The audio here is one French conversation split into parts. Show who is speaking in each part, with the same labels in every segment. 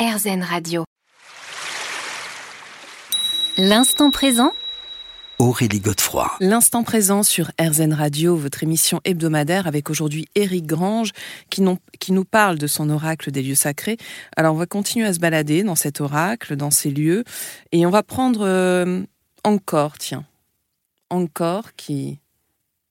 Speaker 1: RZN Radio. L'instant présent
Speaker 2: Aurélie Godefroy.
Speaker 3: L'instant présent sur RZN Radio, votre émission hebdomadaire avec aujourd'hui Éric Grange qui, qui, nous parle de son oracle des lieux sacrés. Alors on va continuer à se balader dans cet oracle, dans ces lieux, et on va prendre euh, encore, tiens, encore qui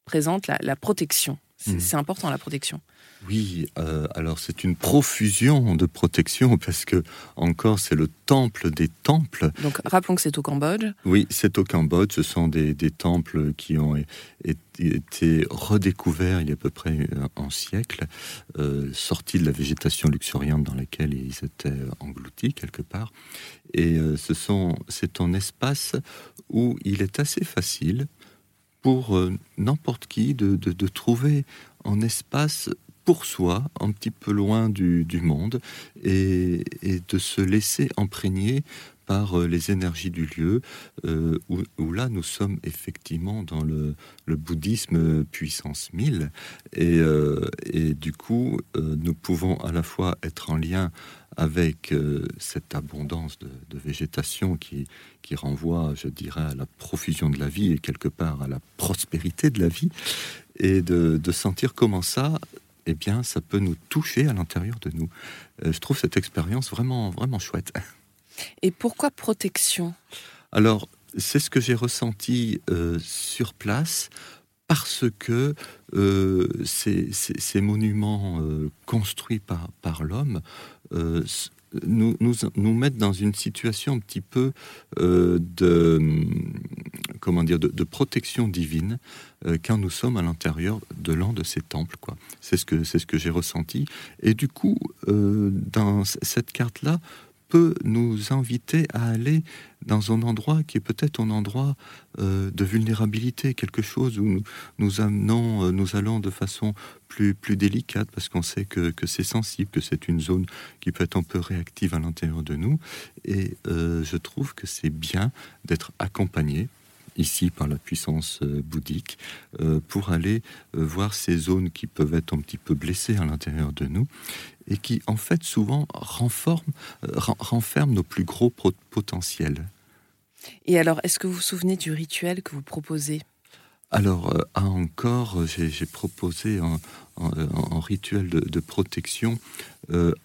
Speaker 3: présente la, protection. Hmm. C'est important la protection.
Speaker 4: Oui, euh, alors c'est une profusion de protection parce que encore c'est le temple des temples.
Speaker 3: Donc rappelons que c'est au Cambodge.
Speaker 4: Oui, c'est au Cambodge. Ce sont des, temples qui ont été redécouverts il y a à peu près un siècle, euh, sortis de la végétation luxuriante dans laquelle ils étaient engloutis quelque part. Et euh, ce sont, c'est un espace où il est assez facile pour n'importe qui de, de trouver un espace pour soi, un petit peu loin du, monde, et, de se laisser imprégner par euh, les énergies du lieu, euh, où, là nous sommes effectivement dans le, bouddhisme puissance 1000, et, euh, et du coup nous pouvons à la fois être en lien avec cette abondance de, végétation qui, qui renvoie, je dirais, à la profusion de la vie et quelque part à la prospérité de la vie, et de, de sentir comment ça, eh bien, ça peut nous toucher à l'intérieur de nous. Euh, je trouve cette expérience vraiment, vraiment chouette.
Speaker 3: Et pourquoi protection?
Speaker 4: Alors, c'est ce que j'ai ressenti euh, sur place parce que euh, ces, monuments construits par, par l'homme nous, nous, nous, mettent dans une situation un petit peu de, comment dire, de, protection divine euh, quand nous sommes à l'intérieur de l'un de ces temples. Quoi. C'est ce que, ce que j'ai ressenti. Et du coup, euh, dans cette carte-là, peut nous inviter à aller dans un endroit qui est peut-être un endroit euh, de vulnérabilité, quelque chose où nous, nous amenons, nous allons de façon plus, plus délicate parce qu'on sait que, que c'est sensible, que c'est une zone qui peut être un peu réactive à l'intérieur de nous. Et je trouve que c'est bien d'être accompagné ici par la puissance euh, bouddhique, euh, pour aller euh, voir ces zones qui peuvent être un petit peu blessées à l'intérieur de nous et qui en fait souvent renferment nos plus gros potentiels.
Speaker 3: Et alors, est-ce que vous vous souvenez du rituel que vous proposez?
Speaker 4: Alors, à encore, j'ai proposé un, rituel de, protection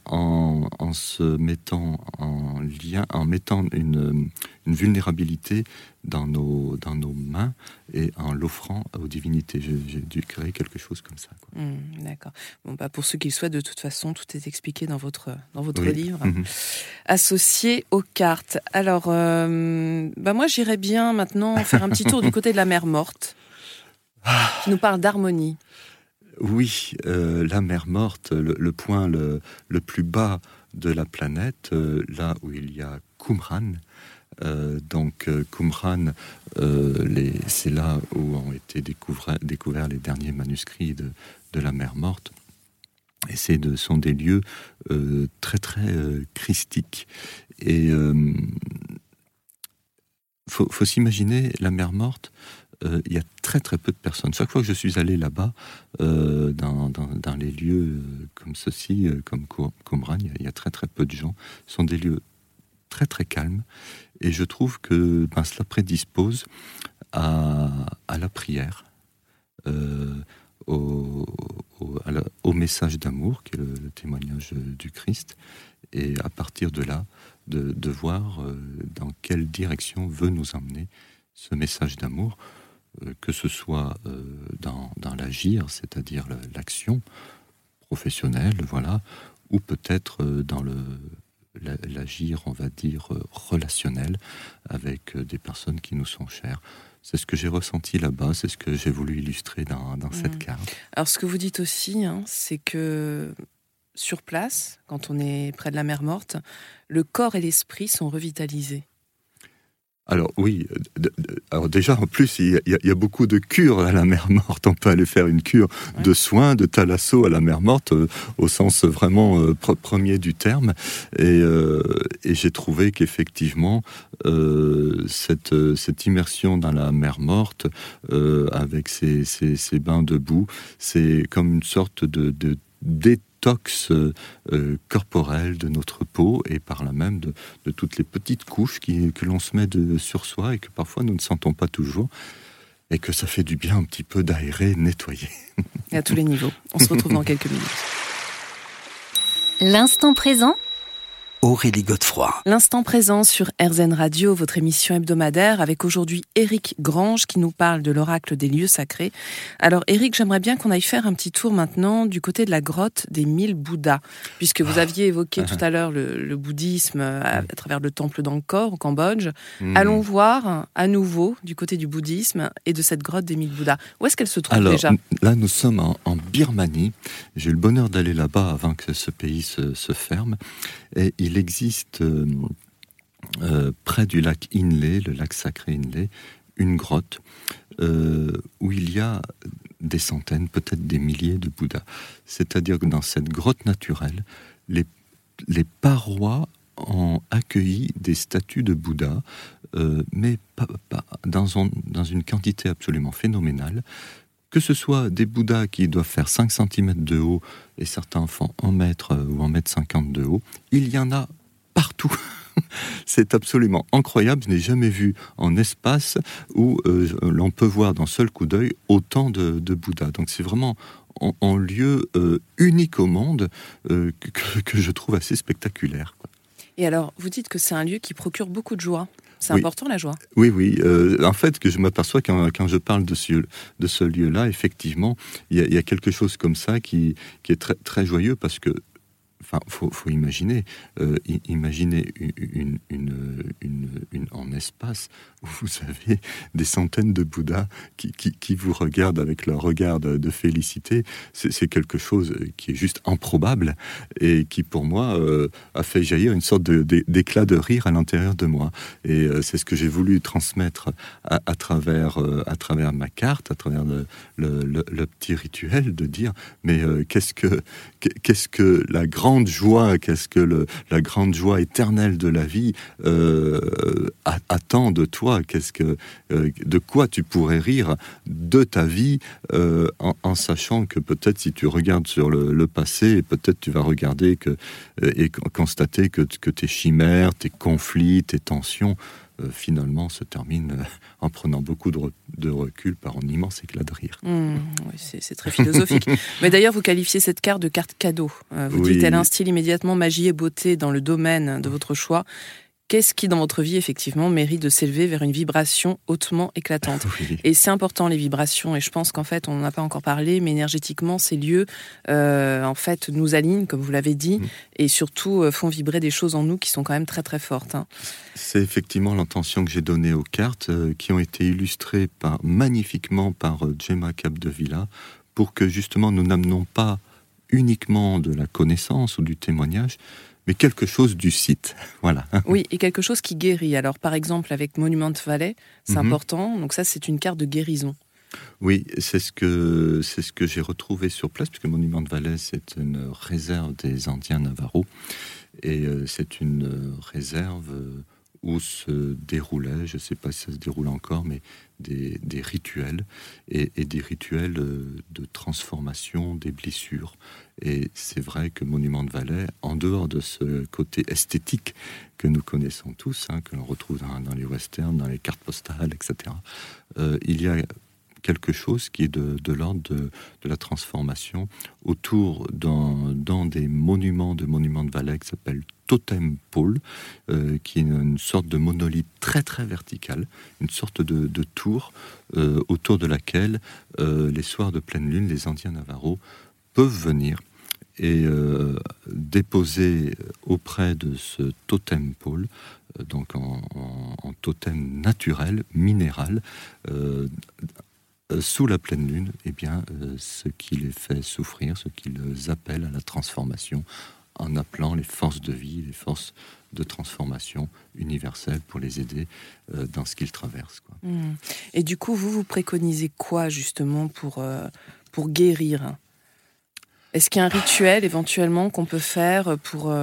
Speaker 4: en, en, se mettant en lien, en mettant une, une vulnérabilité dans nos, dans nos mains et en l'offrant aux divinités. J'ai dû créer quelque chose comme ça.
Speaker 3: Mmh, d'accord. Bon, bah pour ceux qui le souhaitent, de toute façon, tout est expliqué dans votre, dans votre livre, mmh. associé aux cartes. Alors, euh, bah moi, j'irais bien maintenant faire un petit tour du côté de la mer morte, qui nous parle d'harmonie.
Speaker 4: Oui, euh, la mer morte, le, point le, plus bas de la planète, euh, là où il y a Qumran, euh, donc Qumran, c'est là où ont été découverts, les derniers manuscrits de, la mer morte. Et de, sont des lieux très très christiques. Et faut, s'imaginer la mer morte. Il y a très très peu de personnes. Chaque fois que je suis allé là-bas, dans, les lieux comme ceci, comme Qumran, il y, a très très peu de gens. Ce sont des lieux très très calmes et je trouve que ben, cela prédispose à, la prière, euh, au, message d'amour, qui est le, témoignage du Christ, et à partir de là, de, voir euh, dans quelle direction veut nous emmener ce message d'amour, euh, que ce soit dans, dans l'agir, c'est-à-dire l'action professionnelle, voilà, ou peut-être dans le, l'agir, on va dire, euh, relationnel avec euh, des personnes qui nous sont chères. C'est ce que j'ai ressenti là-bas, c'est ce que j'ai voulu illustrer dans, cette mm. carte.
Speaker 3: Alors ce que vous dites aussi, hein, c'est que sur place, quand on est près de la mer morte, le corps et l'esprit sont revitalisés.
Speaker 4: Alors oui, alors déjà en plus il y, a, beaucoup de cures à la mer morte. On peut aller faire une cure de soins, de thalasso à la mer morte euh, au sens vraiment euh, premier du terme. Euh, et, j'ai trouvé qu'effectivement cette, cette immersion dans la mer morte avec ces, ces, bains de boue, c'est comme une sorte de, de détox corporel de notre peau et par là même de, toutes les petites couches que l'on se met sur soi et que parfois nous ne sentons pas toujours et que ça fait du bien un petit peu d'aérer, nettoyer.
Speaker 3: Et à tous les niveaux. On se retrouve dans quelques minutes.
Speaker 1: L'instant présent
Speaker 2: Aurélie Godefroy.
Speaker 3: L'instant présent sur RZN Radio, votre émission hebdomadaire, avec aujourd'hui Éric Grange qui nous parle de l'oracle des lieux sacrés. Alors Éric, j'aimerais bien qu'on aille faire un petit tour maintenant du côté de la grotte des mille Bouddhas, puisque vous aviez évoqué ah. tout à l'heure le, bouddhisme à, travers le temple d'Angkor au Cambodge. Hmm. Allons voir à nouveau du côté du bouddhisme et de cette grotte des mille Bouddhas. Où est-ce qu'elle se trouve
Speaker 4: Alors,
Speaker 3: déjà?
Speaker 4: Là, nous sommes en, Birmanie. J'ai eu le bonheur d'aller là-bas avant que ce pays se, se ferme. Et il existe euh, euh, près du lac Inle, le lac sacré Inle, une grotte euh, où il y a des centaines, peut-être des milliers de Bouddhas. C'est-à-dire que dans cette grotte naturelle, les, parois ont accueilli des statues de Bouddha, mais pas, dans, une quantité absolument phénoménale. Que ce soit des Bouddhas qui doivent faire 5 cm de haut et certains font 1 mètre ou 1 mètre 50 de haut, il y en a partout. C'est absolument incroyable. Je n'ai jamais vu en espace où euh, l'on peut voir d'un seul coup d'œil autant de, de Bouddha. Donc c'est vraiment en, lieu euh, unique au monde euh, que, je trouve assez spectaculaire.
Speaker 3: Et alors, vous dites que c'est un lieu qui procure beaucoup de joie. C'est important la joie.
Speaker 4: Oui, oui. en fait, que je m'aperçois quand, quand, je parle de ce, de ce lieu-là, effectivement, il y, a quelque chose comme ça qui, qui est très, très joyeux parce que Faut, imaginer, euh, imaginez une, en espace où vous avez des centaines de Bouddhas qui, vous regardent avec leur regard de, félicité. C'est quelque chose qui est juste improbable et qui, pour moi, euh, a fait jaillir une sorte d'éclat de, rire à l'intérieur de moi. Et euh, c'est ce que j'ai voulu transmettre à, travers, à travers ma carte, à travers le, le, petit rituel de dire mais qu'est-ce que qu'est-ce que la grande joie, qu'est-ce que la grande joie éternelle de la vie euh, attend de toi. Qu'est-ce que, euh, de quoi tu pourrais rire de ta vie euh, en, sachant que peut-être si tu regardes sur le, passé, peut-être tu vas regarder que, et constater que tes chimères, tes conflits, tes tensions euh, finalement se termine euh, en prenant beaucoup de, recul par un immense éclat de rire.
Speaker 3: Mmh, c'est très philosophique. Mais d'ailleurs, vous qualifiez cette carte de carte cadeau. Euh, vous dites elle instille immédiatement magie et beauté dans le domaine de votre choix. Qu'est-ce qui, dans votre vie, effectivement, mérite de s'élever vers une vibration hautement éclatante Et c'est important, les vibrations. Et je pense qu'en fait, on n'en a pas encore parlé, mais énergétiquement, ces lieux, euh, en fait, nous alignent, comme vous l'avez dit, mm. et surtout euh, font vibrer des choses en nous qui sont quand même très, très fortes. Hein.
Speaker 4: C'est effectivement l'intention que j'ai donnée aux cartes, euh, qui ont été illustrées par, magnifiquement par Gemma Capdevilla, pour que justement nous n'amenons pas uniquement de la connaissance ou du témoignage, mais quelque chose du site. Voilà.
Speaker 3: Oui, et quelque chose qui guérit. Alors, par exemple, avec Monument Valley, c'est mhm. important. Donc ça, c'est une carte de guérison.
Speaker 4: Oui, c'est ce que c'est ce que j'ai retrouvé sur place, puisque Monument Valley, c'est une réserve des Indiens Navarro, et euh, c'est une réserve où se déroulait, je ne sais pas si ça se déroule encore, mais des, rituels et, des rituels euh, de transformation des blessures. Et c'est vrai que Monument de Valais, en dehors de ce côté esthétique que nous connaissons tous, hein, que l'on retrouve dans, les westerns, dans les cartes postales, etc., euh, il y a quelque chose qui est de, l'ordre de, la transformation autour dans, des monuments de monuments de Valais qui s'appellent Totem Pole, euh, qui est une sorte de monolithe très très vertical, une sorte de, tour euh, autour de laquelle euh, les soirs de pleine lune, les Indiens Navarro peuvent venir et déposer auprès de ce totem pôle, donc en, en, totem naturel, minéral, euh, sous la pleine lune, eh bien, euh, ce qui les fait souffrir, ce qui les appelle à la transformation, en appelant les forces de vie, les forces de transformation universelles pour les aider euh, dans ce qu'ils traversent.
Speaker 3: Mmh. Et du coup, vous, vous préconisez quoi justement pour, pour guérir? Est-ce qu'il y a un rituel éventuellement qu'on peut faire pour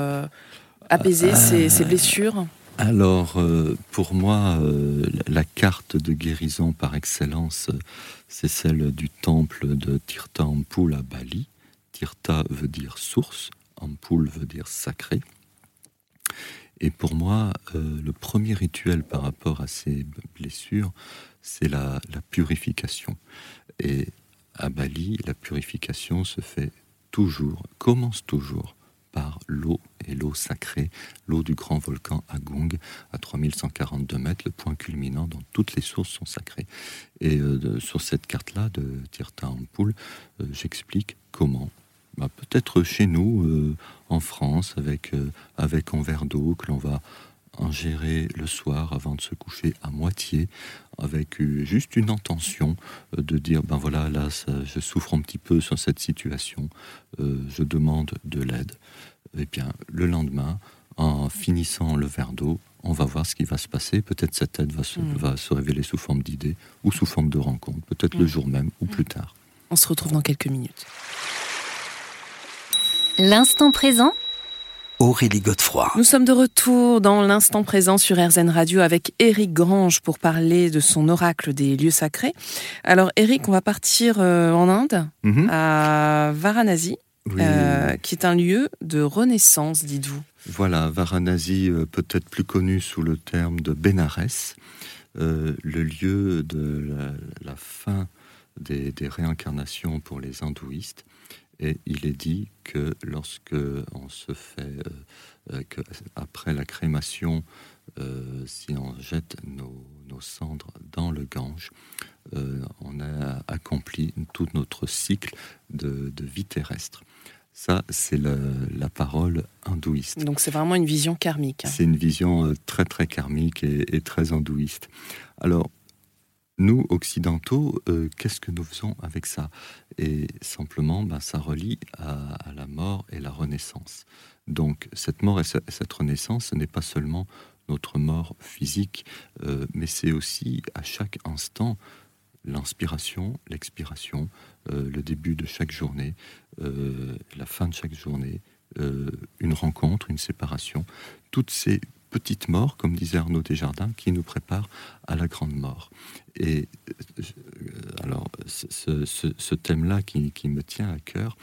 Speaker 3: apaiser ces blessures?
Speaker 4: Alors, euh, pour moi, euh, la carte de guérison par excellence, c'est celle du temple de Tirtampul à Bali, Tirta veut dire source, Ampul veut dire sacré. Et pour moi, euh, le premier rituel par rapport à ces blessures, c'est la, purification. Et à Bali, la purification se fait toujours, commence toujours par l'eau et l'eau sacrée, l'eau du grand volcan Agung à 3142 mètres, le point culminant dont toutes les sources sont sacrées. Et euh, sur cette carte-là de Tirta Ampul, euh, j'explique comment bah, peut-être chez nous, euh, en France, avec, euh, avec un verre d'eau que l'on va ingérer le soir avant de se coucher à moitié, avec euh, juste une intention de dire, ben voilà, là, je souffre un petit peu sur cette situation, je demande de l'aide. Et bien, le lendemain, en finissant le verre d'eau, on va voir ce qui va se passer. Peut-être cette aide va se, mm. va se révéler sous forme d'idée ou sous forme de rencontre, peut-être le mm. jour même ou plus tard.
Speaker 3: On se retrouve dans quelques minutes.
Speaker 1: L'instant présent
Speaker 2: Aurélie Godefroy.
Speaker 3: Nous sommes de retour dans l'instant présent sur RZN Radio avec Eric Grange pour parler de son oracle des lieux sacrés. Alors Eric, on va partir euh, en Inde, mhm. à Varanasi, euh, qui est un lieu de renaissance, dites-vous.
Speaker 4: Voilà, Varanasi, euh, peut-être plus connu sous le terme de Bénarès, le lieu de la, fin des, des, réincarnations pour les hindouistes. Et il est dit que lorsque on se fait, euh, euh, que après la crémation, euh, si on jette nos, cendres dans le Gange, on a accompli tout notre cycle de, vie terrestre. Ça, c'est la parole hindouiste.
Speaker 3: Donc c'est vraiment une vision karmique. Hein.
Speaker 4: C'est une vision très très karmique et, et très hindouiste. Alors, nous, occidentaux, euh, qu'est-ce que nous faisons avec ça? Et simplement, ben, ça relie à, la mort et la renaissance. Donc cette mort et cette renaissance, ce n'est pas seulement notre mort physique, euh, mais c'est aussi à chaque instant l'inspiration, l'expiration, euh, le début de chaque journée, la fin de chaque journée, une rencontre, une séparation. Toutes ces petite mort, comme disait Arnaud Desjardins, qui nous prépare à la grande mort. Et euh, alors, ce, thème-là qui, qui, me tient à cœur,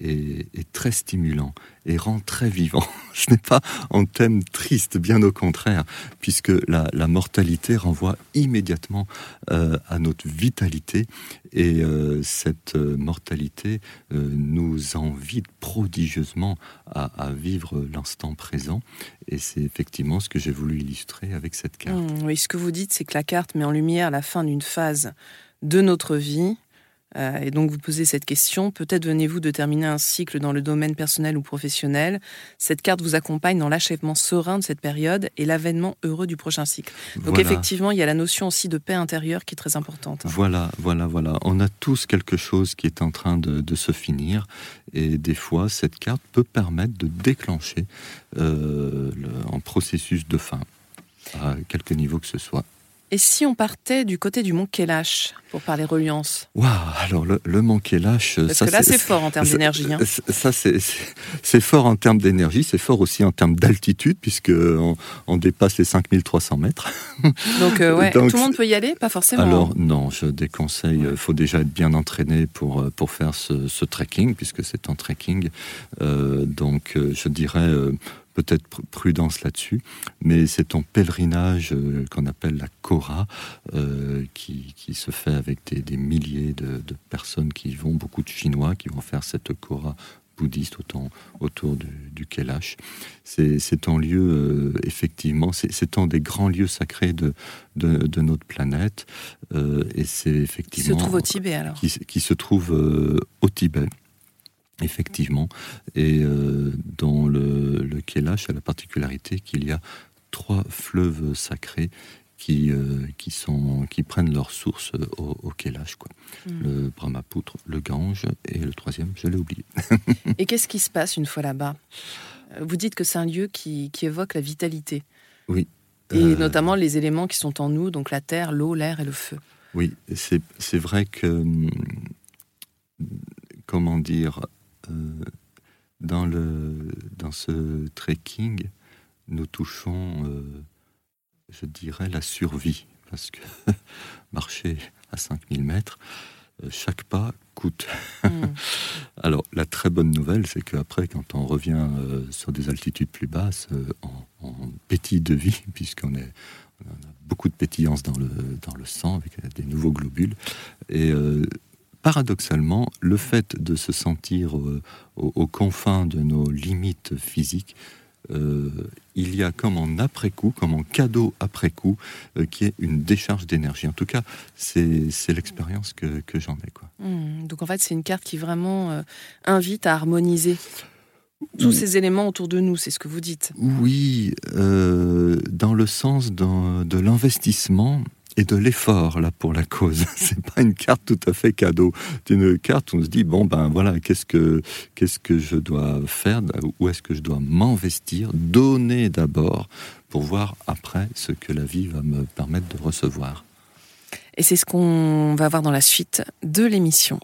Speaker 4: est, très stimulant et rend très vivant. Ce n'est pas un thème triste, bien au contraire, puisque la, mortalité renvoie immédiatement euh, à notre vitalité et euh, cette euh, mortalité nous invite prodigieusement à, vivre l'instant présent et c'est effectivement ce que j'ai voulu illustrer avec cette carte.
Speaker 3: Mmh, oui, ce que vous dites, c'est que la carte met en lumière la fin d'une phase de notre vie euh, et donc vous posez cette question, peut-être venez-vous de terminer un cycle dans le domaine personnel ou professionnel. Cette carte vous accompagne dans l'achèvement serein de cette période et l'avènement heureux du prochain cycle. Donc effectivement, il y a la notion aussi de paix intérieure qui est très importante.
Speaker 4: Voilà, voilà, voilà. On a tous quelque chose qui est en train de, se finir et des fois, cette carte peut permettre de déclencher euh, un processus de fin à quelque niveau que ce soit.
Speaker 3: Et si on partait du côté du mont Kailash pour parler reliance
Speaker 4: Waouh Alors le, mont Kailash,
Speaker 3: parce que là c'est fort en termes d'énergie. Hein.
Speaker 4: Ça c'est fort en termes d'énergie, c'est fort aussi en termes d'altitude puisque on, dépasse les 5300 mètres.
Speaker 3: Donc, euh, ouais, tout le monde peut y aller, pas forcément.
Speaker 4: Alors non, je déconseille. Il faut déjà être bien entraîné pour euh, pour faire ce, trekking puisque c'est un trekking. Euh, donc je dirais peut-être prudence là-dessus, mais c'est un pèlerinage euh, qu'on appelle la Kora, euh, qui, se fait avec des, milliers de, personnes qui vont, beaucoup de Chinois qui vont faire cette Kora bouddhiste autour, autour du, du Kailash. C'est un lieu, euh, effectivement, c'est un des grands lieux sacrés de, de, notre planète. et c'est effectivement.
Speaker 3: Qui se trouve au Tibet alors
Speaker 4: Qui, se trouve au Tibet. Effectivement. Et euh, dans le, le Kailash a la particularité qu'il y a trois fleuves sacrés qui, euh, qui, sont, qui prennent leur source au, au Kailash. Quoi. Hmm. Le Brahmapoutre, le Gange et le troisième, je l'ai oublié.
Speaker 3: et qu'est-ce qui se passe une fois là-bas? Vous dites que c'est un lieu qui, qui, évoque la vitalité.
Speaker 4: Oui.
Speaker 3: Et euh, notamment les éléments qui sont en nous, donc la terre, l'eau, l'air et le feu.
Speaker 4: Oui, c'est vrai que, hum, comment dire, dans, le, dans ce trekking, nous touchons, euh, je dirais, la survie, parce que marcher à 5000 mètres, chaque pas coûte. Hmm. Alors, la très bonne nouvelle, c'est qu'après, quand on revient sur des altitudes plus basses, on, pétille de vie, puisqu'on est, on a beaucoup de pétillance dans le, dans le sang, avec des nouveaux globules. Et paradoxalement, le fait de se sentir aux, confins de nos limites physiques, euh, il y a comme en après-coup, comme en cadeau après-coup, euh, qui est une décharge d'énergie. En tout cas, c'est l'expérience que, j'en ai. Quoi.
Speaker 3: Hmm, donc en fait, c'est une carte qui vraiment euh, invite à harmoniser tous ces éléments autour de nous, c'est ce que vous dites.
Speaker 4: Oui, dans le sens de l'investissement et de l'effort là pour la cause. C'est pas une carte tout à fait cadeau. C'est une carte où on se dit bon ben voilà qu'est-ce que qu'est-ce que je dois faire, où est-ce que je dois m'investir, donner d'abord pour voir après ce que la vie va me permettre de recevoir.
Speaker 3: Et c'est ce qu'on va voir dans la suite de l'émission.